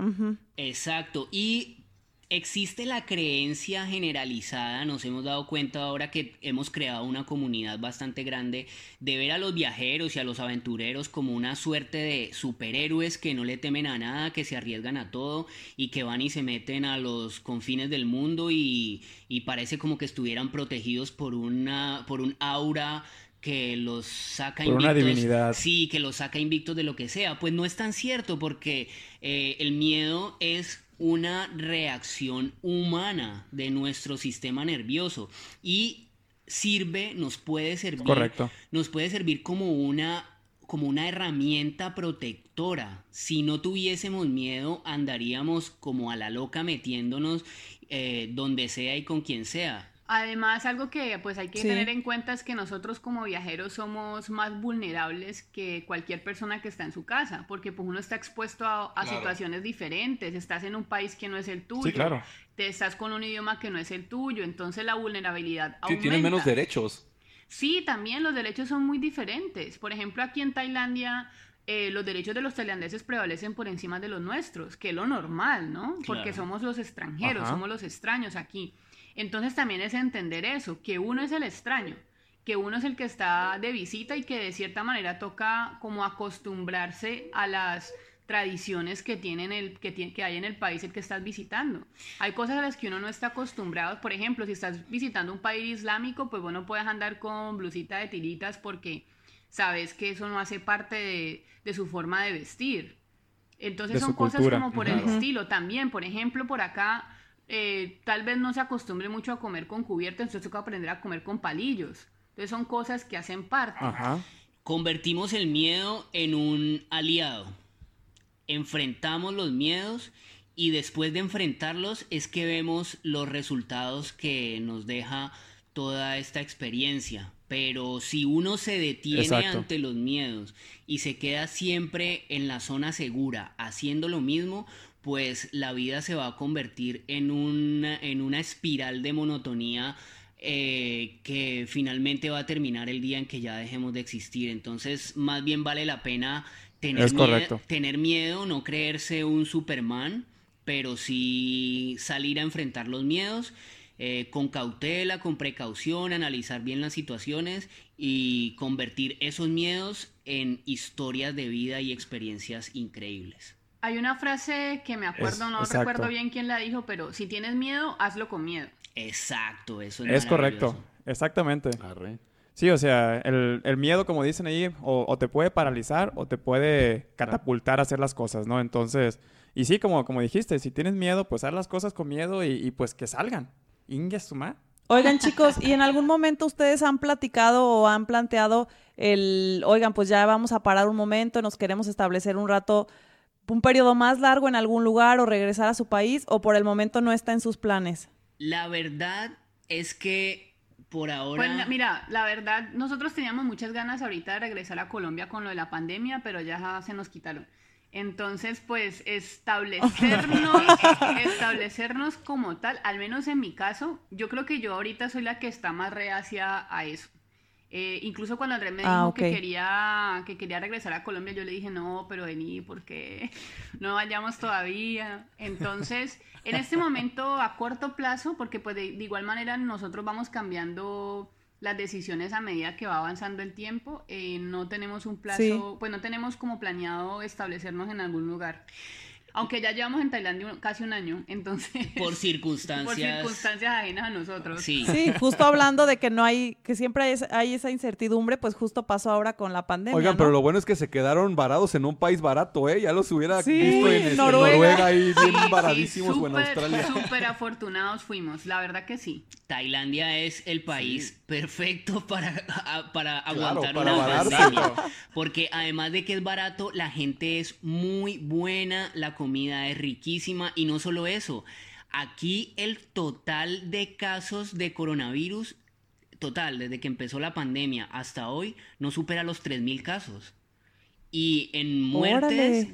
Exacto. Y existe la creencia generalizada, nos hemos dado cuenta ahora que hemos creado una comunidad bastante grande, de ver a los viajeros y a los aventureros como una suerte de superhéroes que no le temen a nada, que se arriesgan a todo y que van y se meten a los confines del mundo y, parece como que estuvieran protegidos por, una, por un aura que los saca Por Una divinidad. Sí, que los saca invictos de lo que sea. Pues no es tan cierto porque eh, el miedo es una reacción humana de nuestro sistema nervioso y sirve, nos puede servir, Correcto. nos puede servir como una como una herramienta protectora. Si no tuviésemos miedo, andaríamos como a la loca metiéndonos eh, donde sea y con quien sea. Además, algo que pues hay que tener en cuenta es que nosotros como viajeros somos más vulnerables que cualquier persona que está en su casa, porque pues uno está expuesto a, situaciones diferentes, estás en un país que no es el tuyo, claro. te estás con un idioma que no es el tuyo, entonces la vulnerabilidad aumenta. tienen menos derechos. Sí, también los derechos son muy diferentes. Por ejemplo, aquí en Tailandia eh, los derechos de los tailandeses prevalecen por encima de los nuestros, que es lo normal, ¿no? Porque somos los extranjeros, somos los extraños aquí. Entonces también es entender eso, que uno es el extraño, que uno es el que está de visita y que de cierta manera toca como acostumbrarse a las tradiciones que, tienen el, que, que hay en el país el que estás visitando. Hay cosas a las que uno no está acostumbrado. Por ejemplo, si estás visitando un país islámico, pues bueno, puedes andar con blusita de tiritas porque sabes que eso no hace parte de, su forma de vestir. Entonces son cosas como por el estilo. También, por ejemplo, por acá eh, tal vez no se acostumbre mucho a comer con cubierta, entonces toca aprender a comer con palillos. Entonces son cosas que hacen parte. Convertimos el miedo en un aliado. Enfrentamos los miedos y después de enfrentarlos es que vemos los resultados que nos deja toda esta experiencia. Pero si uno se detiene ante los miedos y se queda siempre en la zona segura haciendo lo mismo, pues la vida se va a convertir en una, en una espiral de monotonía eh, que finalmente va a terminar el día en que ya dejemos de existir. Entonces, más bien vale la pena tener, miedo, tener miedo, no creerse un Superman, pero sí salir a enfrentar los miedos eh, con cautela, con precaución, analizar bien las situaciones y convertir esos miedos en historias de vida y experiencias increíbles. Hay una frase que me acuerdo, no recuerdo bien quién la dijo, pero si tienes miedo, hazlo con miedo. Exacto, eso es Es correcto, exactamente. Sí, o sea, el, miedo, como dicen ahí, o, te puede paralizar o te puede catapultar a hacer las cosas, ¿no? Entonces, y sí, como, como dijiste, si tienes miedo, pues haz las cosas con miedo y pues que salgan. Oigan, chicos, ¿y en algún momento ustedes han platicado o han planteado el, oigan, pues ya vamos a parar un momento, nos queremos establecer un rato, un periodo más largo en algún lugar o regresar a su país o por el momento no está en sus planes? La verdad es que por ahora... Pues mira, la verdad, nosotros teníamos muchas ganas ahorita de regresar a Colombia con lo de la pandemia, pero ya se nos quitaron. Entonces, pues establecernos, establecernos como tal, al menos en mi caso, yo creo que yo ahorita soy la que está más reacia a eso. Eh, incluso cuando Andrés me ah, dijo que, quería, que quería regresar a Colombia, yo le dije, no, pero vení, porque no vayamos todavía. Entonces, en este momento, a corto plazo, porque pues de igual manera nosotros vamos cambiando las decisiones a medida que va avanzando el tiempo. Eh, no tenemos un plazo, pues no tenemos como planeado establecernos en algún lugar. Aunque ya llevamos en Tailandia casi un año, entonces... Por circunstancias... por circunstancias ajenas a nosotros. Sí. sí, justo hablando de que no hay, que siempre hay, esa incertidumbre, pues justo pasó ahora con la pandemia, Oigan, pero lo bueno es que se quedaron varados en un país barato, ¿eh? Ya los hubiera visto en, este, Noruega. ahí bien varadísimos o en Australia. Súper afortunados fuimos, la verdad que sí. Tailandia es el país perfecto para, para aguantar una pandemia. Porque además de que es barato, la gente es muy buena, la comida es riquísima y no solo eso, aquí el total de casos de coronavirus, total, desde que empezó la pandemia hasta hoy, no supera los 3.000 casos. Y en muertes...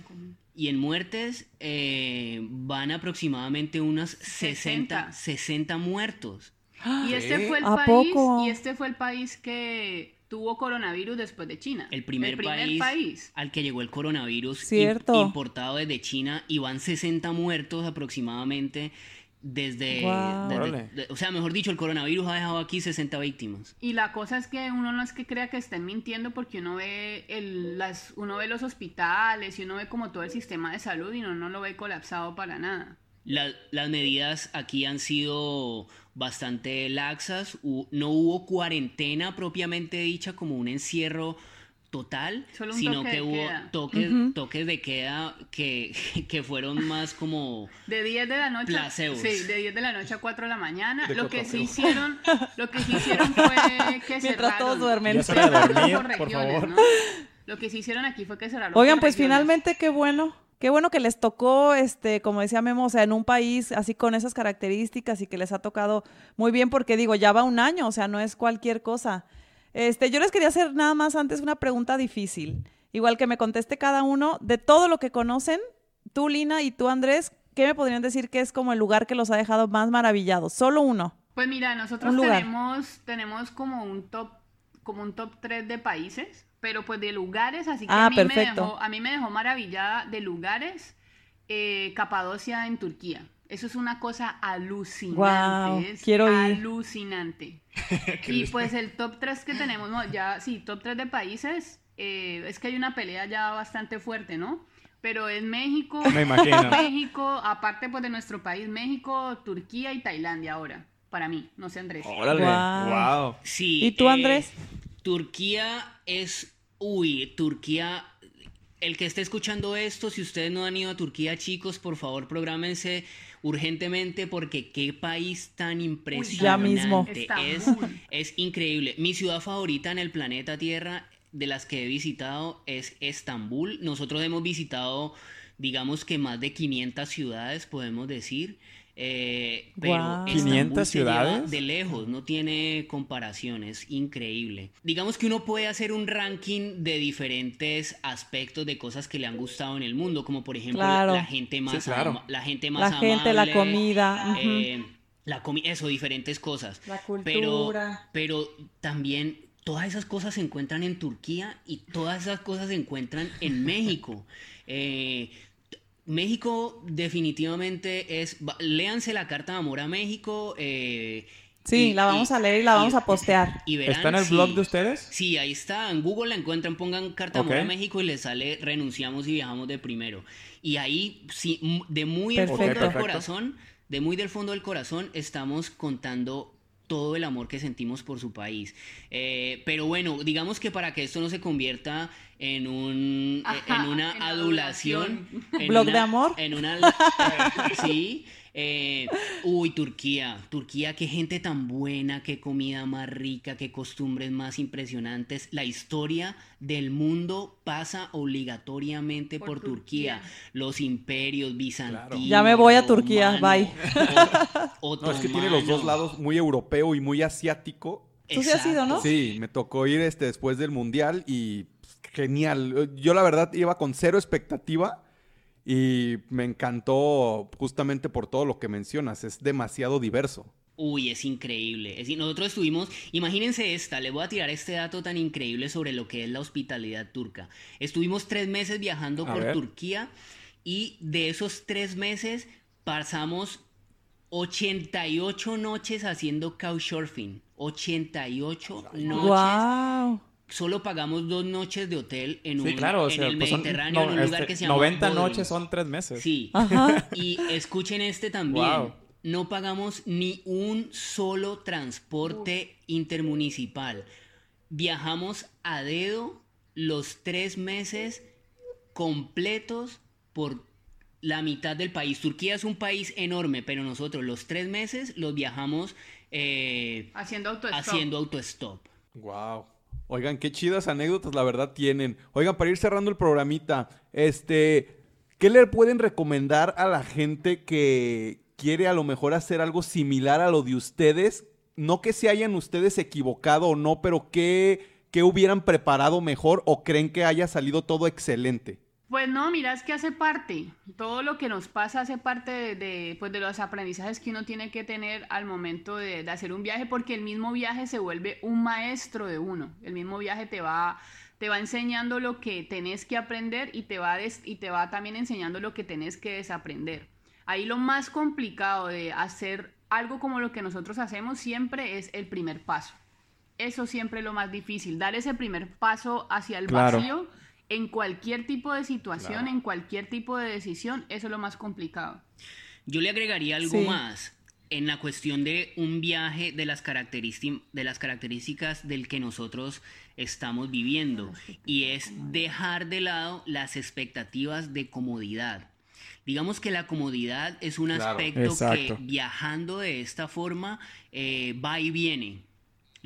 Y en muertes eh, van aproximadamente unos 60, 60 muertos. Y este fue el país, y este fue el país que tuvo coronavirus después de China. El primer, país, al que llegó el coronavirus importado desde China y van 60 muertos aproximadamente desde, o sea, mejor dicho, el coronavirus ha dejado aquí 60 víctimas. Y la cosa es que uno no es que crea que estén mintiendo porque uno ve el, las, uno ve los hospitales y uno ve como todo el sistema de salud y uno no lo ve colapsado para nada. Las medidas aquí han sido bastante laxas, no hubo cuarentena propiamente dicha como un encierro total, sino que hubo toques, toques de queda que, que, fueron más como de 10 de la noche sí, de 10 de la noche a 4 de la mañana. lo que sí hicieron, lo que sí hicieron fue que cerraron. todos duermen. por favor. Lo que sí hicieron aquí fue que cerraron. Oigan, pues finalmente qué bueno Qué bueno que les tocó, este, como decía Memo, o sea, en un país así con esas características y que les ha tocado muy bien, porque digo, ya va un año, o sea, no es cualquier cosa. Este, yo les quería hacer nada más antes una pregunta difícil. Igual que me conteste cada uno, de todo lo que conocen, tú, Lina, y tú, Andrés, ¿qué me podrían decir que es como el lugar que los ha dejado más maravillados? Solo uno. Pues mira, nosotros tenemos, tenemos como un top, como un top 3 de países pero pues de lugares, así que ah, a, mí me dejó, a mí me dejó maravillada de lugares eh, Capadocia en Turquía. Eso es una cosa alucinante. es quiero alucinante. y pues el top 3 que tenemos, no, ya, sí, top 3 de países, eh, es que hay una pelea ya bastante fuerte, ¿no? Pero es México, me imagino. México, aparte pues de nuestro país, México, Turquía y Tailandia ahora, para mí, no sé Andrés. Órale, wow. Sí. ¿Y tú Andrés? Eh, Turquía es, uy, Turquía, el que esté escuchando esto, si ustedes no han ido a Turquía, chicos, por favor, prográmense urgentemente porque qué país tan impresionante. ya mismo. Es, es increíble. Mi ciudad favorita en el planeta Tierra de las que he visitado es Estambul. Nosotros hemos visitado, digamos que más de 500 ciudades, podemos decir. Eh, pero 500 ciudades de lejos, no tiene comparación, es increíble. Digamos que uno puede hacer un ranking de diferentes aspectos de cosas que le han gustado en el mundo, como por ejemplo la gente más, la gente más la gente, la comida, eh, la eso, diferentes cosas. La cultura. Pero, pero también todas esas cosas se encuentran en Turquía y todas esas cosas se encuentran en México. Eh, México definitivamente es, léanse la carta de amor a México. Eh, sí, la vamos a leer y la vamos a postear. ¿Está en el blog de ustedes? Sí, ahí está. En Google la encuentran, pongan carta de amor a México y les sale renunciamos y viajamos de primero. Y ahí, sí, de muy del fondo del corazón, de muy del fondo del corazón, estamos contando todo el amor que sentimos por su país. Eh, pero bueno, digamos que para que esto no se convierta en un en una adulación, blog de amor, en una sí, eh, uy, Turquía, Turquía, qué gente tan buena, qué comida más rica, qué costumbres más impresionantes. La historia del mundo pasa obligatoriamente por, Turquía. Los imperios bizantinos. Ya me voy a Turquía, bye. no, es que tiene los dos lados, muy europeo y muy asiático. Tú sí has ido, ¿no? Sí, me tocó ir este después del mundial y genial. Yo la verdad iba con cero expectativa y me encantó justamente por todo lo que mencionas, es demasiado diverso. Uy, es increíble. Es, nosotros estuvimos, imagínense esta, le voy a tirar este dato tan increíble sobre lo que es la hospitalidad turca. Estuvimos tres meses viajando por Turquía y de esos tres meses pasamos 88 noches haciendo couchsurfing. 88 noches. Wow solo pagamos dos noches de hotel en, un, claro, en el pues Mediterráneo, en un lugar este, que se llama 90 noches son tres meses. Sí. Y escuchen este también. No pagamos ni un solo transporte intermunicipal. Viajamos a dedo los tres meses completos por la mitad del país. Turquía es un país enorme, pero nosotros los tres meses los viajamos eh, haciendo autostop. Haciendo autostop. Wow. Oigan, qué chidas anécdotas la verdad tienen. Oigan, para ir cerrando el programita, este, ¿qué le pueden recomendar a la gente que quiere a lo mejor hacer algo similar a lo de ustedes? No que se hayan ustedes equivocado o no, pero ¿qué, qué hubieran preparado mejor o creen que haya salido todo excelente? Pues no, mira, es que hace parte, todo lo que nos pasa hace parte de, pues de los aprendizajes que uno tiene que tener al momento de, hacer un viaje, porque el mismo viaje se vuelve un maestro de uno, el mismo viaje te va, te va enseñando lo que tenés que aprender y te, va y te va también enseñando lo que tenés que desaprender. Ahí lo más complicado de hacer algo como lo que nosotros hacemos siempre es el primer paso. Eso siempre es lo más difícil, dar ese primer paso hacia el vacío en cualquier tipo de situación, en cualquier tipo de decisión, eso es lo más complicado. Yo le agregaría algo más en la cuestión de un viaje de las, de las características del que nosotros estamos viviendo y es dejar de lado las expectativas de comodidad. Digamos que la comodidad es un aspecto que viajando de esta forma eh, va y viene.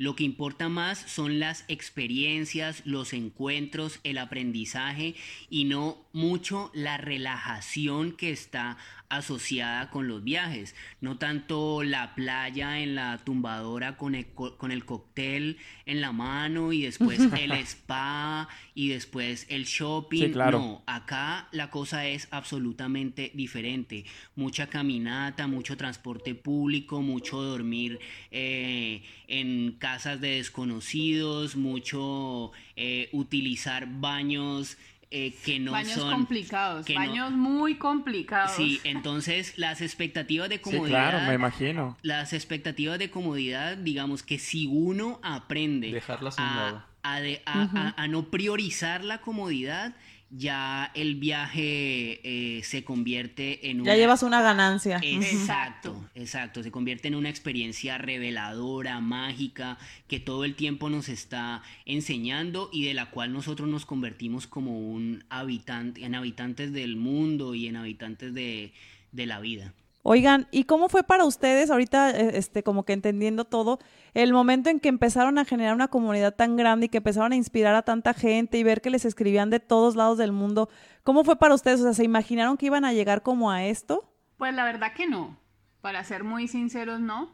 Lo que importa más son las experiencias, los encuentros, el aprendizaje y no mucho la relajación que está asociada con los viajes, no tanto la playa en la tumbadora con el, con el cóctel en la mano y después el spa y después el shopping. No, acá la cosa es absolutamente diferente. Mucha caminata, mucho transporte público, mucho dormir eh, en casas de desconocidos, mucho eh, utilizar baños eh, que no baños son... complicados, baños muy complicados. Sí, entonces las expectativas de comodidad... Sí, claro, me imagino. Las expectativas de comodidad, digamos que si uno aprende a, a, a, no priorizar la comodidad, ya el viaje eh, se convierte en una... Ya llevas una ganancia. Exacto, exacto. Se convierte en una experiencia reveladora, mágica, que todo el tiempo nos está enseñando y de la cual nosotros nos convertimos como un habitante, en habitantes del mundo y en habitantes de, de la vida. Oigan, ¿y cómo fue para ustedes ahorita, eh, este, como que entendiendo todo, el momento en que empezaron a generar una comunidad tan grande y que empezaron a inspirar a tanta gente y ver que les escribían de todos lados del mundo? ¿Cómo fue para ustedes? O sea, ¿se imaginaron que iban a llegar como a esto? Pues la verdad que no. Para ser muy sinceros, no.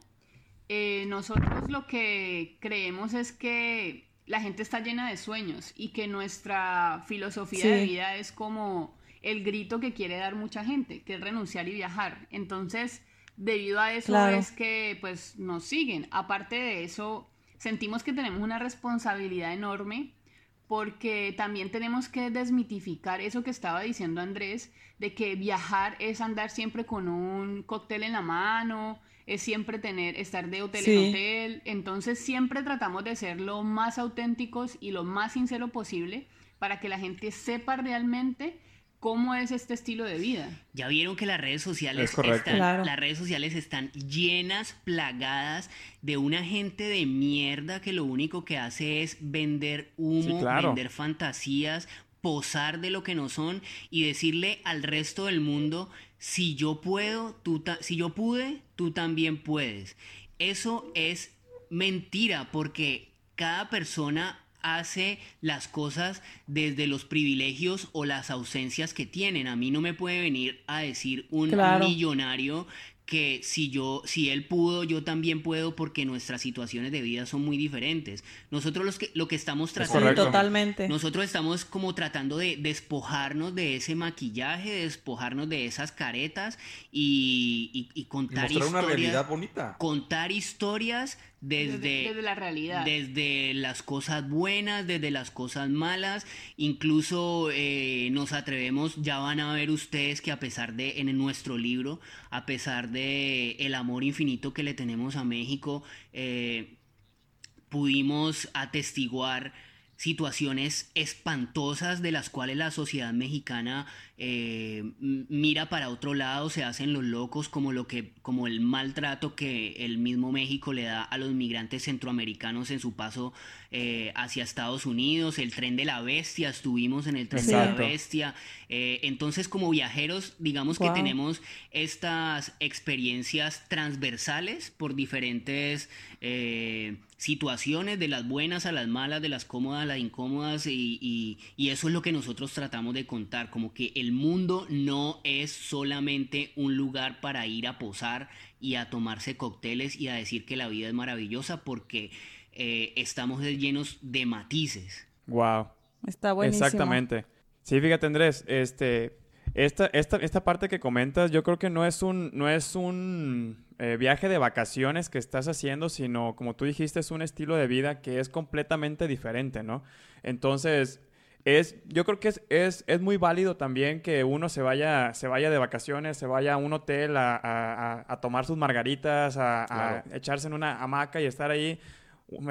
Eh, nosotros lo que creemos es que la gente está llena de sueños y que nuestra filosofía de vida es como el grito que quiere dar mucha gente, que es renunciar y viajar. Entonces, debido a eso es que pues nos siguen. Aparte de eso, sentimos que tenemos una responsabilidad enorme porque también tenemos que desmitificar eso que estaba diciendo Andrés, de que viajar es andar siempre con un cóctel en la mano, es siempre tener, estar de hotel en hotel. Entonces siempre tratamos de ser lo más auténticos y lo más sincero posible para que la gente sepa realmente cómo es este estilo de vida. Ya vieron que las redes sociales están, las redes sociales están llenas, plagadas de una gente de mierda que lo único que hace es vender humo, vender fantasías, posar de lo que no son y decirle al resto del mundo si yo puedo, tú si yo pude, tú también puedes. Eso es mentira porque cada persona hace las cosas desde los privilegios o las ausencias que tienen. A mí no me puede venir a decir un millonario que si yo, si él pudo, yo también puedo porque nuestras situaciones de vida son muy diferentes. Nosotros los que, lo que estamos tratando... totalmente. Nosotros estamos como tratando de despojarnos de ese maquillaje, despojarnos de esas caretas y, y, contar historias. una realidad bonita. Contar historias desde, desde, la realidad. Desde las cosas buenas, desde las cosas malas, incluso eh, nos atrevemos, ya van a ver ustedes que a pesar de, en nuestro libro, a pesar de el amor infinito que le tenemos a México, eh, pudimos atestiguar situaciones espantosas de las cuales la sociedad mexicana eh, mira para otro lado, se hacen los locos como lo que, como el maltrato que el mismo México le da a los migrantes centroamericanos en su paso eh, hacia Estados Unidos, el tren de la bestia, estuvimos en el tren de la bestia. Eh, entonces, como viajeros, digamos que tenemos estas experiencias transversales por diferentes situaciones, de las buenas a las malas, de las cómodas a las incómodas, y, eso es lo que nosotros tratamos de contar, como que el mundo no es solamente un lugar para ir a posar y a tomarse cócteles y a decir que la vida es maravillosa, porque eh, estamos llenos de matices. Wow. Está buenísimo. Exactamente. Sí, fíjate Andrés, este, esta, esta, esta parte que comentas, yo creo que no es un, no es un eh, viaje de vacaciones que estás haciendo, sino, como tú dijiste, es un estilo de vida que es completamente diferente, ¿no? Entonces, es, yo creo que es, es, es, muy válido también que uno se vaya, se vaya de vacaciones, se vaya a un hotel a, a, a tomar sus margaritas, a, echarse en una hamaca y estar ahí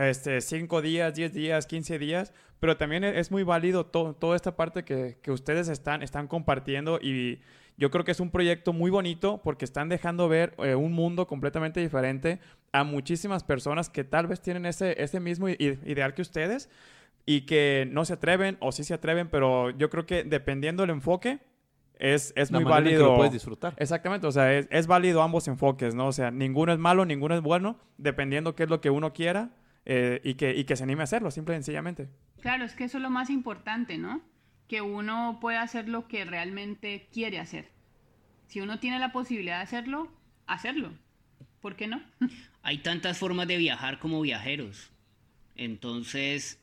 este, 5 días, 10 días, 15 días, pero también e, es muy válido toda esta parte que, que, ustedes están, están compartiendo y yo creo que es un proyecto muy bonito porque están dejando ver eh, un mundo completamente diferente a muchísimas personas que tal vez tienen ese, ese mismo ideal que ustedes y que no se atreven o sí se atreven, pero yo creo que dependiendo del enfoque, es, es muy válido. lo puedes disfrutar. Exactamente, o sea, es, es, válido ambos enfoques, ¿no? O sea, ninguno es malo, ninguno es bueno, dependiendo qué es lo que uno quiera eh, y, que, y que se anime a hacerlo, simple y sencillamente. Claro, es que eso es lo más importante, ¿no? que uno pueda hacer lo que realmente quiere hacer. Si uno tiene la posibilidad de hacerlo, hacerlo. ¿Por qué no? Hay tantas formas de viajar como viajeros. Entonces,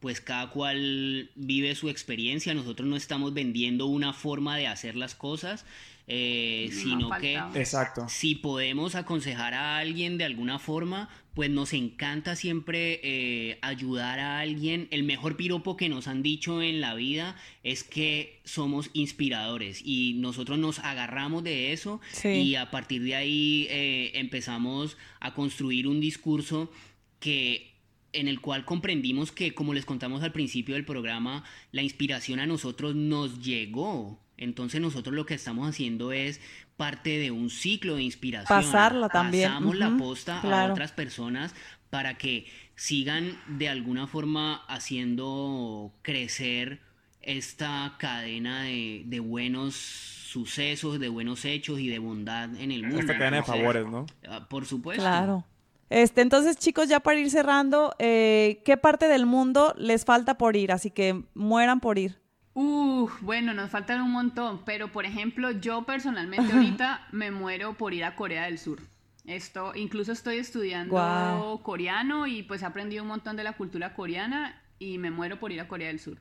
pues cada cual vive su experiencia. Nosotros no estamos vendiendo una forma de hacer las cosas, eh, sino que Exacto. si podemos aconsejar a alguien de alguna forma, pues nos encanta siempre eh, ayudar a alguien. El mejor piropo que nos han dicho en la vida es que somos inspiradores y nosotros nos agarramos de eso y a partir de ahí eh, empezamos a construir un discurso que en el cual comprendimos que, como les contamos al principio del programa, la inspiración a nosotros nos llegó. Entonces nosotros lo que estamos haciendo es parte de un ciclo de inspiración. Pasarla también. Pasamos la posta a otras personas para que sigan de alguna forma haciendo crecer esta cadena de, buenos sucesos, de buenos hechos y de bondad en el mundo. Esta cadena de favores, ¿no? Ah, por supuesto. Claro. Este, entonces, chicos, ya para ir cerrando, eh, ¿qué parte del mundo les falta por ir? Así que mueran por ir. Uh, bueno, nos faltan un montón, pero por ejemplo, yo personalmente ahorita me muero por ir a Corea del Sur. Esto, incluso estoy estudiando coreano y pues he aprendido un montón de la cultura coreana y me muero por ir a Corea del Sur.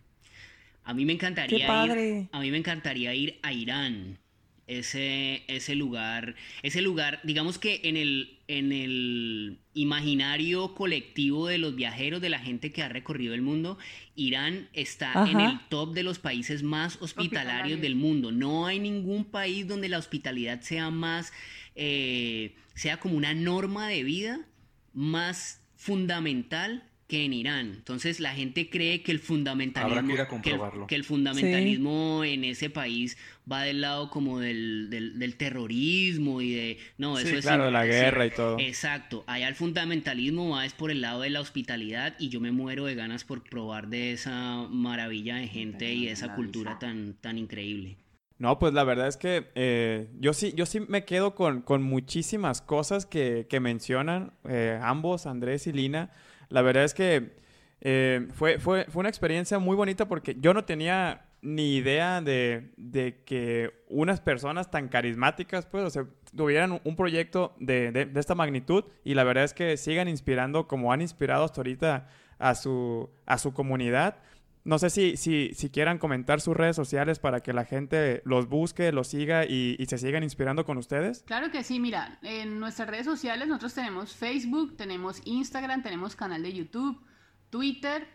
A mí me encantaría ir, a mí me encantaría ir a Irán. Ese, ese lugar, ese lugar, digamos que en el, en el imaginario colectivo de los viajeros, de la gente que ha recorrido el mundo, Irán está en el top de los países más hospitalarios del mundo. No hay ningún país donde la hospitalidad sea más, eh, sea como una norma de vida más fundamental que en Irán. Entonces la gente cree que el fundamentalismo, que, el, fundamentalismo en ese país va del lado como del, del, terrorismo y de no eso es claro, de la guerra y todo. Exacto. Allá el fundamentalismo va es por el lado de la hospitalidad y yo me muero de ganas por probar de esa maravilla de gente y de esa cultura tan tan increíble. No, pues la verdad es que eh, yo sí, yo sí me quedo con, con muchísimas cosas que, que mencionan eh, ambos, Andrés y Lina. La verdad es que eh, fue, fue, fue, una experiencia muy bonita porque yo no tenía ni idea de, de que unas personas tan carismáticas, pues, o tuvieran un proyecto de, de, de, esta magnitud y la verdad es que sigan inspirando como han inspirado hasta ahorita a su, a su comunidad. No sé si, si, si, quieran comentar sus redes sociales para que la gente los busque, los siga y, se sigan inspirando con ustedes. Claro que sí, mira, en nuestras redes sociales nosotros tenemos Facebook, tenemos Instagram, tenemos canal de YouTube, Twitter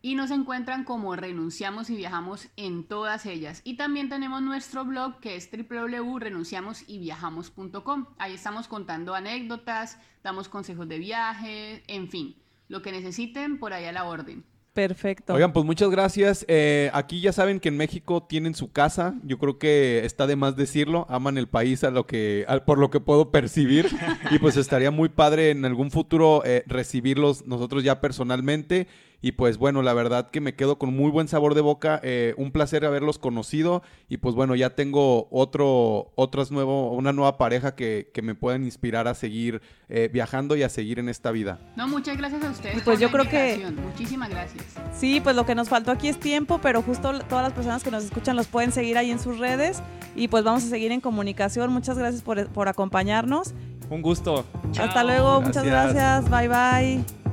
y nos encuentran como renunciamos y viajamos en todas ellas. Y también tenemos nuestro blog que es www.renunciamosyviajamos.com. Ahí estamos contando anécdotas, damos consejos de viaje, en fin, lo que necesiten por ahí a la orden. Perfecto. Oigan, pues muchas gracias. Eh, aquí ya saben que en México tienen su casa. Yo creo que está de más decirlo. Aman el país a lo que, por lo que puedo percibir. y pues estaría muy padre en algún futuro eh, recibirlos nosotros ya personalmente. Y pues bueno, la verdad que me quedo con muy buen sabor de boca. Eh, un placer haberlos conocido. Y pues bueno, ya tengo otro, otras nuevo, una nueva pareja que, que me pueden inspirar a seguir eh, viajando y a seguir en esta vida. No, muchas gracias a ustedes. Pues yo creo que. Muchísimas gracias. Sí, pues lo que nos faltó aquí es tiempo, pero justo todas las personas que nos escuchan los pueden seguir ahí en sus redes. Y pues vamos a seguir en comunicación. Muchas gracias por, por acompañarnos. Un gusto. Hasta luego, muchas gracias. Bye bye.